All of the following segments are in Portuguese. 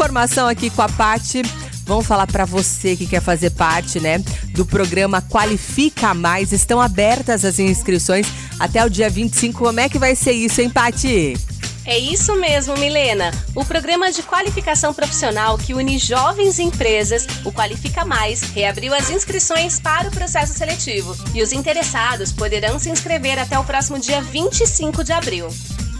informação aqui com a Pati. Vamos falar para você que quer fazer parte, né, do programa Qualifica Mais. Estão abertas as inscrições até o dia 25. Como é que vai ser isso, hein, Pati? É isso mesmo, Milena. O programa de qualificação profissional que une jovens empresas, o Qualifica Mais, reabriu as inscrições para o processo seletivo e os interessados poderão se inscrever até o próximo dia 25 de abril.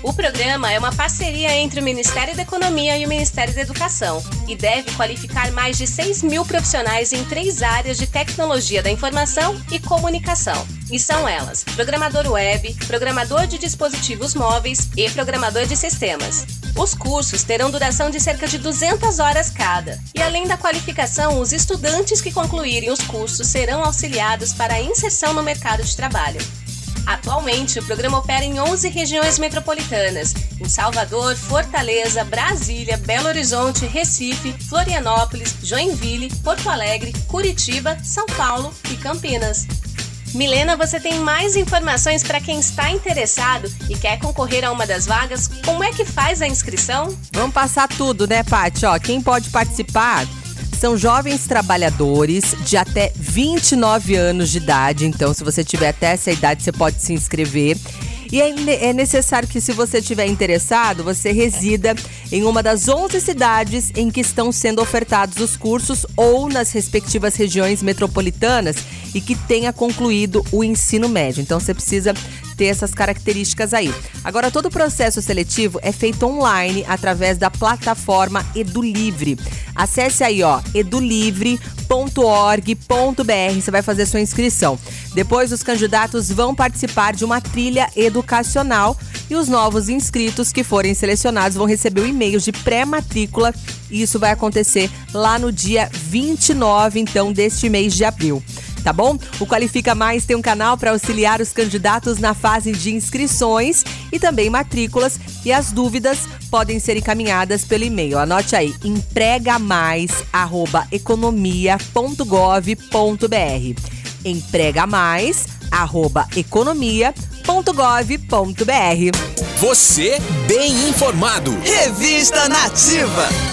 O programa é uma parceria entre o Ministério da Economia e o Ministério da Educação e deve qualificar mais de 6 mil profissionais em três áreas de tecnologia da informação e comunicação. E são elas: programador web, programador de dispositivos móveis e programador de sistemas. Os cursos terão duração de cerca de 200 horas cada. E além da qualificação, os estudantes que concluírem os cursos serão auxiliados para a inserção no mercado de trabalho. Atualmente, o programa opera em 11 regiões metropolitanas, em Salvador, Fortaleza, Brasília, Belo Horizonte, Recife, Florianópolis, Joinville, Porto Alegre, Curitiba, São Paulo e Campinas. Milena, você tem mais informações para quem está interessado e quer concorrer a uma das vagas? Como é que faz a inscrição? Vamos passar tudo, né, Paty? Ó, quem pode participar são jovens trabalhadores de até 29 anos de idade. Então, se você tiver até essa idade, você pode se inscrever. E é, é necessário que, se você estiver interessado, você resida em uma das 11 cidades em que estão sendo ofertados os cursos ou nas respectivas regiões metropolitanas e que tenha concluído o ensino médio. Então, você precisa ter essas características aí. Agora, todo o processo seletivo é feito online através da plataforma EduLivre. Acesse aí, ó, edulivre.org.br, você vai fazer sua inscrição. Depois, os candidatos vão participar de uma trilha educacional e os novos inscritos que forem selecionados vão receber o e-mail de pré-matrícula e isso vai acontecer lá no dia 29, então, deste mês de abril tá bom? O Qualifica Mais tem um canal para auxiliar os candidatos na fase de inscrições e também matrículas e as dúvidas podem ser encaminhadas pelo e-mail. Anote aí, empregamais@economia.gov.br. empregamais@economia.gov.br. Você bem informado. Revista Nativa.